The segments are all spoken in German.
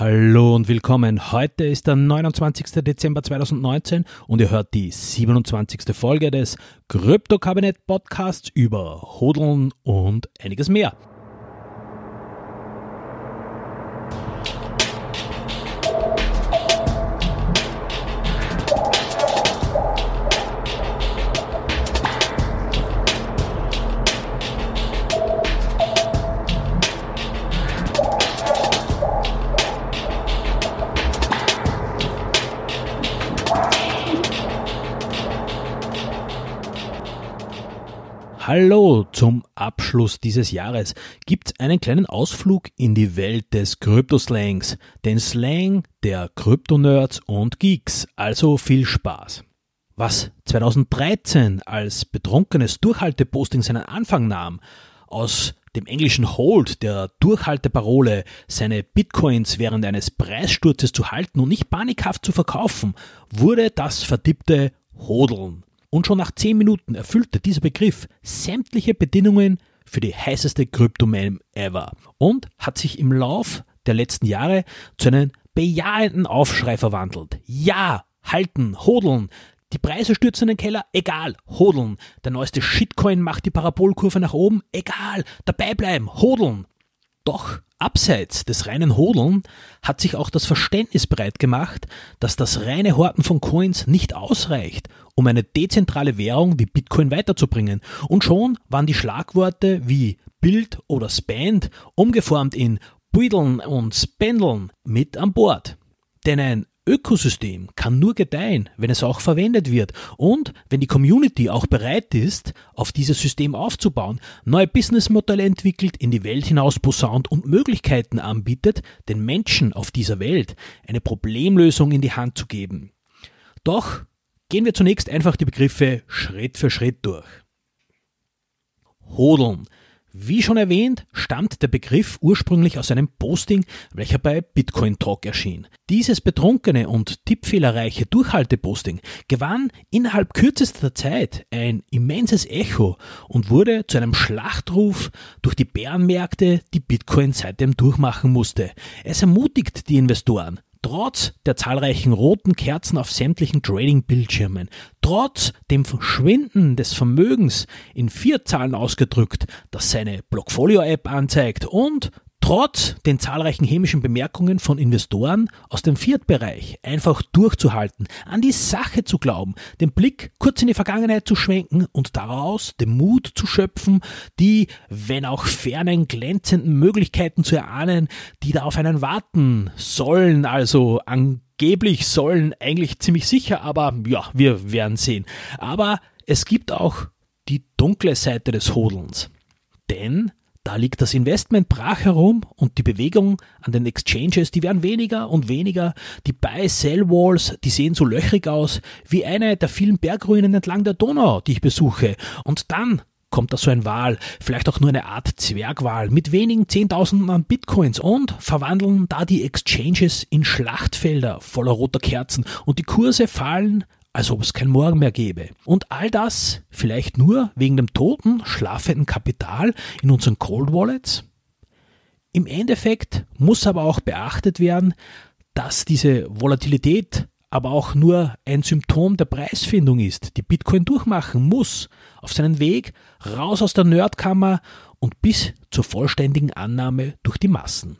Hallo und willkommen. Heute ist der 29. Dezember 2019 und ihr hört die 27. Folge des Krypto-Kabinett Podcasts über Hodeln und einiges mehr. Hallo, zum Abschluss dieses Jahres gibt's einen kleinen Ausflug in die Welt des Kryptoslangs, den Slang der Kryptonerds und Geeks, also viel Spaß. Was 2013 als betrunkenes Durchhalteposting seinen Anfang nahm, aus dem englischen Hold der Durchhalteparole, seine Bitcoins während eines Preissturzes zu halten und nicht panikhaft zu verkaufen, wurde das vertippte Hodeln. Und schon nach 10 Minuten erfüllte dieser Begriff sämtliche Bedingungen für die heißeste Kryptomeme ever und hat sich im Lauf der letzten Jahre zu einem bejahenden Aufschrei verwandelt. Ja, halten, hodeln, die Preise stürzen in den Keller, egal, hodeln. Der neueste Shitcoin macht die Parabolkurve nach oben, egal, dabei bleiben, hodeln. Doch abseits des reinen Hodeln hat sich auch das Verständnis breit gemacht, dass das reine Horten von Coins nicht ausreicht, um eine dezentrale Währung wie Bitcoin weiterzubringen. Und schon waren die Schlagworte wie Bild oder Spend umgeformt in Büdeln und Spendeln mit an Bord. Denn ein Ökosystem kann nur gedeihen, wenn es auch verwendet wird und wenn die Community auch bereit ist, auf dieses System aufzubauen, neue Businessmodelle entwickelt, in die Welt hinaus posaunt und Möglichkeiten anbietet, den Menschen auf dieser Welt eine Problemlösung in die Hand zu geben. Doch gehen wir zunächst einfach die Begriffe Schritt für Schritt durch. Hodeln wie schon erwähnt, stammt der Begriff ursprünglich aus einem Posting, welcher bei Bitcoin Talk erschien. Dieses betrunkene und tippfehlerreiche Durchhalteposting gewann innerhalb kürzester Zeit ein immenses Echo und wurde zu einem Schlachtruf durch die Bärenmärkte, die Bitcoin seitdem durchmachen musste. Es ermutigt die Investoren, Trotz der zahlreichen roten Kerzen auf sämtlichen Trading-Bildschirmen, trotz dem Verschwinden des Vermögens in vier Zahlen ausgedrückt, das seine Blockfolio-App anzeigt und trotz den zahlreichen hämischen Bemerkungen von Investoren aus dem Fiat-Bereich einfach durchzuhalten, an die Sache zu glauben, den Blick kurz in die Vergangenheit zu schwenken und daraus den Mut zu schöpfen, die, wenn auch fernen, glänzenden Möglichkeiten zu erahnen, die da auf einen warten sollen, also angeblich sollen, eigentlich ziemlich sicher, aber ja, wir werden sehen. Aber es gibt auch die dunkle Seite des Hodelns. Denn da liegt das Investment brach herum und die Bewegung an den Exchanges, die werden weniger und weniger. Die Buy-Sell-Walls, die sehen so löchrig aus wie eine der vielen Bergruinen entlang der Donau, die ich besuche. Und dann kommt da so ein Wal, vielleicht auch nur eine Art Zwergwal mit wenigen Zehntausenden an Bitcoins und verwandeln da die Exchanges in Schlachtfelder voller roter Kerzen und die Kurse fallen als ob es kein Morgen mehr gäbe. Und all das vielleicht nur wegen dem toten, schlafenden Kapital in unseren Cold Wallets? Im Endeffekt muss aber auch beachtet werden, dass diese Volatilität aber auch nur ein Symptom der Preisfindung ist, die Bitcoin durchmachen muss, auf seinen Weg raus aus der Nerdkammer und bis zur vollständigen Annahme durch die Massen.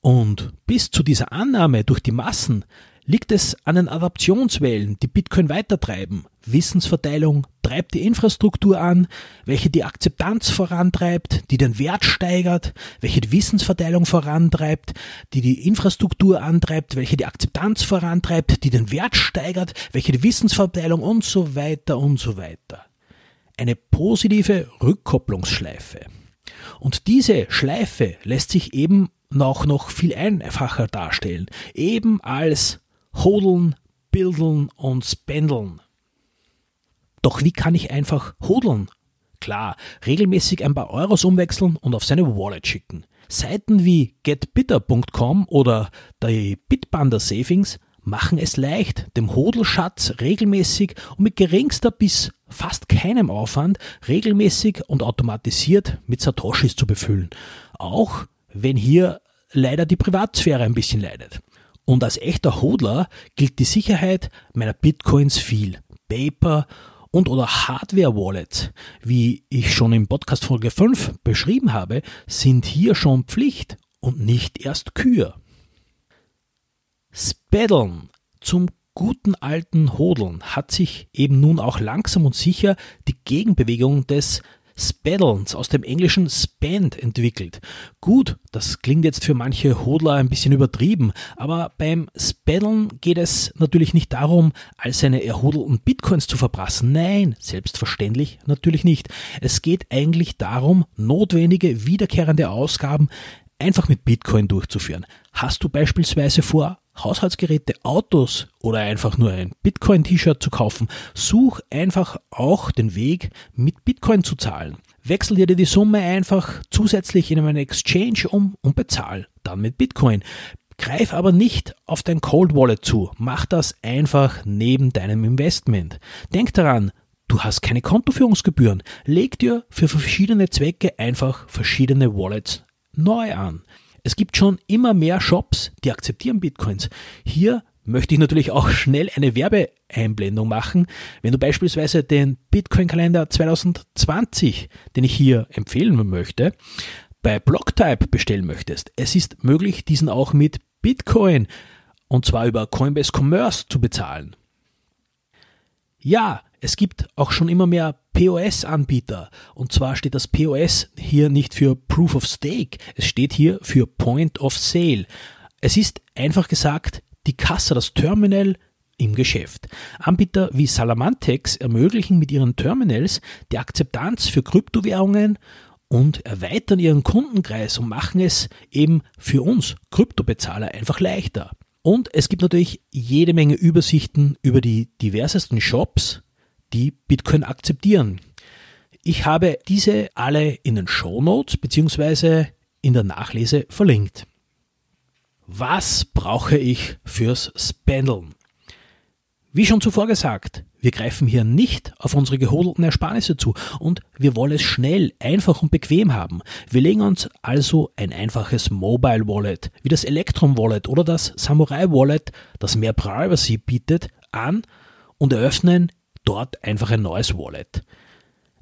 Und bis zu dieser Annahme durch die Massen liegt es an den Adaptionswellen, die Bitcoin weitertreiben. Wissensverteilung treibt die Infrastruktur an, welche die Akzeptanz vorantreibt, die den Wert steigert, welche die Wissensverteilung vorantreibt, die die Infrastruktur antreibt, welche die Akzeptanz vorantreibt, die den Wert steigert, welche die Wissensverteilung und so weiter und so weiter. Eine positive Rückkopplungsschleife. Und diese Schleife lässt sich eben auch noch viel einfacher darstellen, eben als hodeln, bildeln und spendeln. Doch wie kann ich einfach hodeln? Klar, regelmäßig ein paar Euros umwechseln und auf seine Wallet schicken. Seiten wie getbitter.com oder die Bitbanda Savings machen es leicht, dem Hodelschatz regelmäßig und mit geringster bis fast keinem Aufwand regelmäßig und automatisiert mit Satoshis zu befüllen. Auch wenn hier leider die Privatsphäre ein bisschen leidet. Und als echter Hodler gilt die Sicherheit meiner Bitcoins viel. Paper und oder Hardware-Wallets, wie ich schon im Podcast Folge 5 beschrieben habe, sind hier schon Pflicht und nicht erst Kür. Spaddeln zum guten alten Hodeln hat sich eben nun auch langsam und sicher die Gegenbewegung des Spaddlens aus dem englischen Spend entwickelt. Gut, das klingt jetzt für manche Hodler ein bisschen übertrieben, aber beim Spaddeln geht es natürlich nicht darum, all seine erhodelten Bitcoins zu verprassen. Nein, selbstverständlich natürlich nicht. Es geht eigentlich darum, notwendige wiederkehrende Ausgaben einfach mit Bitcoin durchzuführen. Hast du beispielsweise vor, Haushaltsgeräte, Autos oder einfach nur ein Bitcoin-T-Shirt zu kaufen, such einfach auch den Weg, mit Bitcoin zu zahlen. Wechsel dir die Summe einfach zusätzlich in einem Exchange um und bezahl dann mit Bitcoin. Greif aber nicht auf dein Cold Wallet zu. Mach das einfach neben deinem Investment. Denk daran, du hast keine Kontoführungsgebühren. Leg dir für verschiedene Zwecke einfach verschiedene Wallets neu an. Es gibt schon immer mehr Shops, die akzeptieren Bitcoins. Hier möchte ich natürlich auch schnell eine Werbeeinblendung machen. Wenn du beispielsweise den Bitcoin-Kalender 2020, den ich hier empfehlen möchte, bei Blocktype bestellen möchtest, es ist möglich, diesen auch mit Bitcoin und zwar über Coinbase Commerce zu bezahlen. Ja, es gibt auch schon immer mehr POS-Anbieter. Und zwar steht das POS hier nicht für Proof of Stake, es steht hier für Point of Sale. Es ist einfach gesagt die Kasse, das Terminal im Geschäft. Anbieter wie Salamantex ermöglichen mit ihren Terminals die Akzeptanz für Kryptowährungen und erweitern ihren Kundenkreis und machen es eben für uns Kryptobezahler einfach leichter. Und es gibt natürlich jede Menge Übersichten über die diversesten Shops, die Bitcoin akzeptieren. Ich habe diese alle in den Show Notes bzw. in der Nachlese verlinkt. Was brauche ich fürs Spendeln? Wie schon zuvor gesagt, wir greifen hier nicht auf unsere gehodelten Ersparnisse zu und wir wollen es schnell, einfach und bequem haben. Wir legen uns also ein einfaches Mobile Wallet wie das Electrum Wallet oder das Samurai Wallet, das mehr Privacy bietet, an und eröffnen dort einfach ein neues Wallet.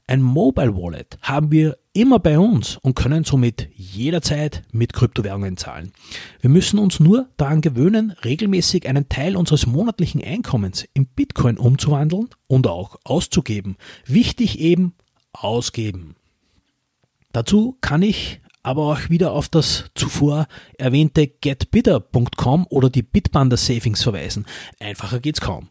Ein Mobile Wallet haben wir immer bei uns und können somit jederzeit mit Kryptowährungen zahlen. Wir müssen uns nur daran gewöhnen, regelmäßig einen Teil unseres monatlichen Einkommens in Bitcoin umzuwandeln und auch auszugeben. Wichtig eben ausgeben. Dazu kann ich aber auch wieder auf das zuvor erwähnte getbitter.com oder die Bitbanda Savings verweisen. Einfacher geht's kaum.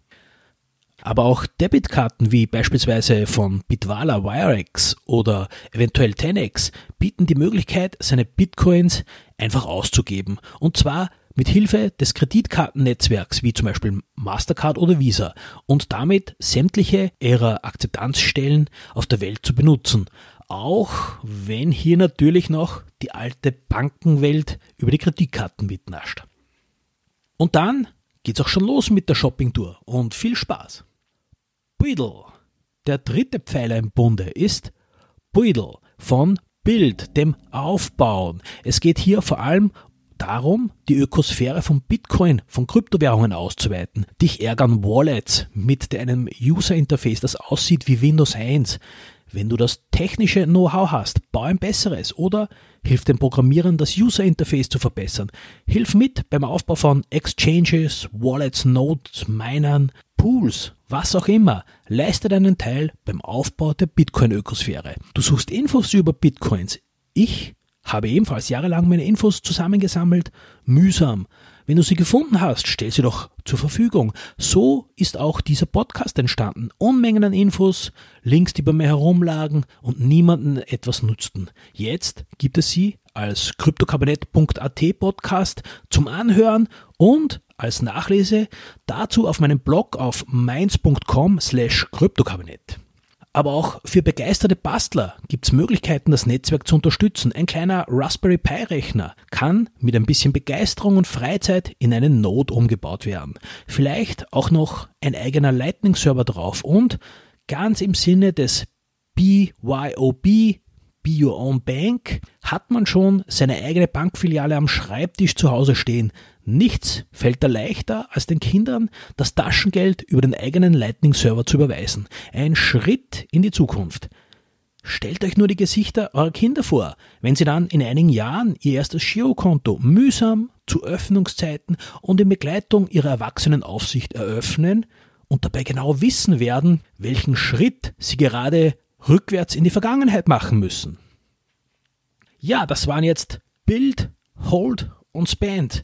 Aber auch Debitkarten wie beispielsweise von Bitwala Wirex oder eventuell 10x bieten die Möglichkeit, seine Bitcoins einfach auszugeben. Und zwar mit Hilfe des Kreditkartennetzwerks wie zum Beispiel Mastercard oder Visa und damit sämtliche ihrer Akzeptanzstellen auf der Welt zu benutzen. Auch wenn hier natürlich noch die alte Bankenwelt über die Kreditkarten mitnascht. Und dann geht's auch schon los mit der Shoppingtour und viel Spaß! Buidel. Der dritte Pfeiler im Bunde ist Buidel von Bild, dem Aufbauen. Es geht hier vor allem darum, die Ökosphäre von Bitcoin, von Kryptowährungen auszuweiten. Dich ärgern Wallets mit einem User Interface, das aussieht wie Windows 1. Wenn du das technische Know-how hast, bau ein besseres oder hilf den Programmierern, das User Interface zu verbessern. Hilf mit beim Aufbau von Exchanges, Wallets, Nodes, Minern, Pools, was auch immer. Leiste deinen Teil beim Aufbau der Bitcoin-Ökosphäre. Du suchst Infos über Bitcoins. Ich habe ebenfalls jahrelang meine Infos zusammengesammelt. Mühsam. Wenn du sie gefunden hast, stell sie doch zur Verfügung. So ist auch dieser Podcast entstanden. Unmengen an Infos, Links, die bei mir herumlagen und niemanden etwas nutzten. Jetzt gibt es sie als kryptokabinett.at Podcast zum Anhören und als Nachlese dazu auf meinem Blog auf mainz.com slash kryptokabinett. Aber auch für begeisterte Bastler gibt es Möglichkeiten, das Netzwerk zu unterstützen. Ein kleiner Raspberry Pi Rechner kann mit ein bisschen Begeisterung und Freizeit in einen Node umgebaut werden. Vielleicht auch noch ein eigener Lightning Server drauf und ganz im Sinne des BYOB Be Your Own Bank hat man schon seine eigene Bankfiliale am Schreibtisch zu Hause stehen. Nichts fällt da leichter, als den Kindern das Taschengeld über den eigenen Lightning-Server zu überweisen. Ein Schritt in die Zukunft. Stellt euch nur die Gesichter eurer Kinder vor, wenn sie dann in einigen Jahren ihr erstes Girokonto mühsam zu Öffnungszeiten und in Begleitung ihrer Erwachsenenaufsicht eröffnen und dabei genau wissen werden, welchen Schritt sie gerade rückwärts in die Vergangenheit machen müssen. Ja, das waren jetzt Build, Hold und Spend.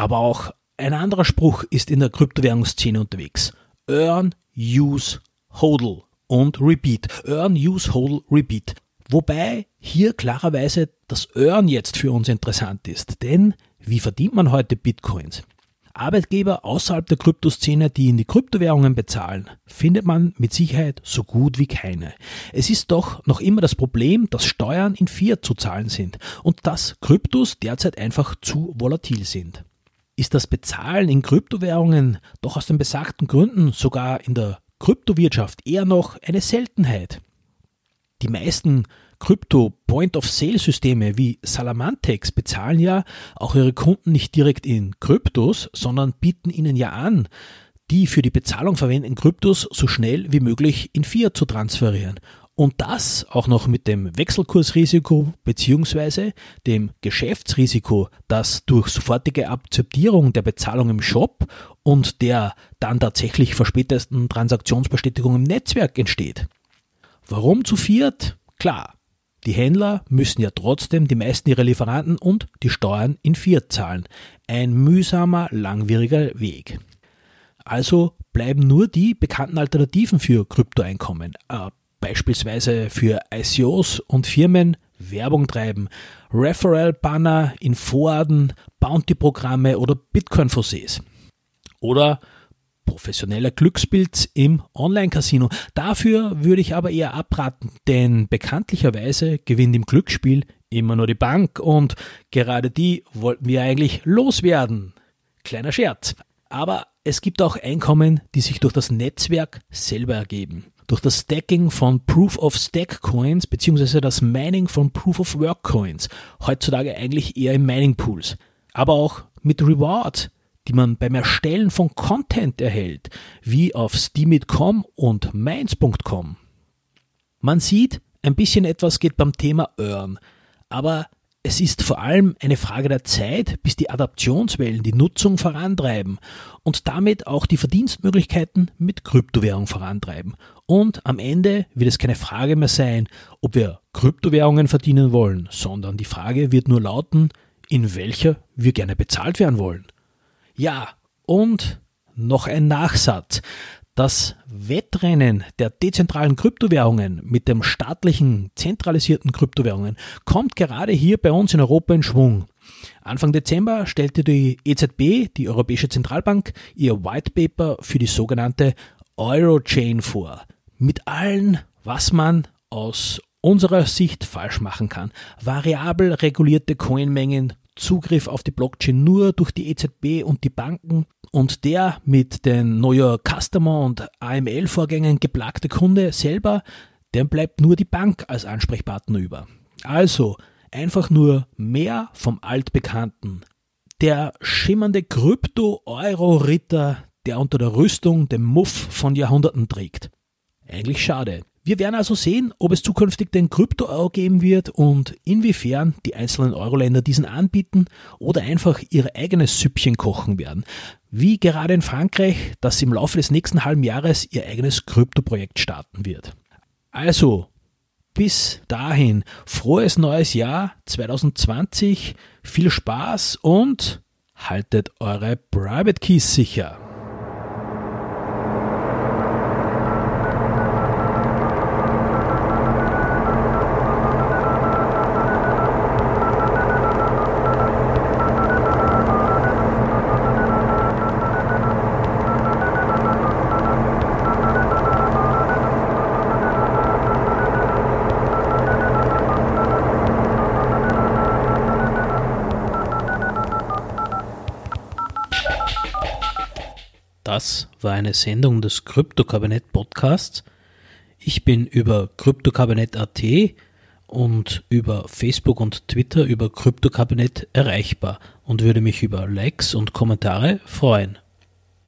Aber auch ein anderer Spruch ist in der Kryptowährungsszene unterwegs. Earn, Use, Hodl und Repeat. Earn, Use, Hodl, Repeat. Wobei hier klarerweise das Earn jetzt für uns interessant ist. Denn wie verdient man heute Bitcoins? Arbeitgeber außerhalb der Kryptoszene, die in die Kryptowährungen bezahlen, findet man mit Sicherheit so gut wie keine. Es ist doch noch immer das Problem, dass Steuern in Fiat zu zahlen sind und dass Kryptos derzeit einfach zu volatil sind. Ist das Bezahlen in Kryptowährungen doch aus den besagten Gründen sogar in der Kryptowirtschaft eher noch eine Seltenheit? Die meisten Krypto-Point-of-Sale-Systeme wie Salamantex bezahlen ja auch ihre Kunden nicht direkt in Kryptos, sondern bieten ihnen ja an, die für die Bezahlung verwendeten Kryptos so schnell wie möglich in Fiat zu transferieren. Und das auch noch mit dem Wechselkursrisiko bzw. dem Geschäftsrisiko, das durch sofortige Akzeptierung der Bezahlung im Shop und der dann tatsächlich verspätesten Transaktionsbestätigung im Netzwerk entsteht. Warum zu Fiat? Klar, die Händler müssen ja trotzdem die meisten ihrer Lieferanten und die Steuern in Fiat zahlen. Ein mühsamer, langwieriger Weg. Also bleiben nur die bekannten Alternativen für Kryptoeinkommen, äh, beispielsweise für ICOs und Firmen Werbung treiben, Referral-Banner in Vorarten, Bounty-Programme oder Bitcoin-Fosses. Oder professioneller Glücksbild im Online-Casino. Dafür würde ich aber eher abraten, denn bekanntlicherweise gewinnt im Glücksspiel immer nur die Bank und gerade die wollten wir eigentlich loswerden. Kleiner Scherz. Aber es gibt auch Einkommen, die sich durch das Netzwerk selber ergeben. Durch das Stacking von Proof of Stack Coins bzw. das Mining von Proof of Work Coins. Heutzutage eigentlich eher in Mining Pools. Aber auch mit Reward die man beim Erstellen von Content erhält, wie auf Steamit.com und Mainz.com. Man sieht, ein bisschen etwas geht beim Thema Earn, aber es ist vor allem eine Frage der Zeit, bis die Adaptionswellen die Nutzung vorantreiben und damit auch die Verdienstmöglichkeiten mit Kryptowährung vorantreiben. Und am Ende wird es keine Frage mehr sein, ob wir Kryptowährungen verdienen wollen, sondern die Frage wird nur lauten, in welcher wir gerne bezahlt werden wollen. Ja, und noch ein Nachsatz. Das Wettrennen der dezentralen Kryptowährungen mit dem staatlichen zentralisierten Kryptowährungen kommt gerade hier bei uns in Europa in Schwung. Anfang Dezember stellte die EZB, die Europäische Zentralbank, ihr White Paper für die sogenannte Eurochain vor. Mit allen, was man aus unserer Sicht falsch machen kann. Variabel regulierte Coinmengen, Zugriff auf die Blockchain nur durch die EZB und die Banken und der mit den Neuer Customer und AML-Vorgängen geplagte Kunde selber, dem bleibt nur die Bank als Ansprechpartner über. Also einfach nur mehr vom Altbekannten. Der schimmernde Krypto-Euro-Ritter, der unter der Rüstung den Muff von Jahrhunderten trägt. Eigentlich schade. Wir werden also sehen, ob es zukünftig den Krypto-Euro geben wird und inwiefern die einzelnen Euro-Länder diesen anbieten oder einfach ihr eigenes Süppchen kochen werden. Wie gerade in Frankreich, das im Laufe des nächsten halben Jahres ihr eigenes Krypto-Projekt starten wird. Also, bis dahin, frohes neues Jahr 2020, viel Spaß und haltet eure Private Keys sicher. Das war eine Sendung des Krypto-Kabinett Podcasts. Ich bin über kryptokabinett.at und über Facebook und Twitter über Kryptokabinett erreichbar und würde mich über Likes und Kommentare freuen.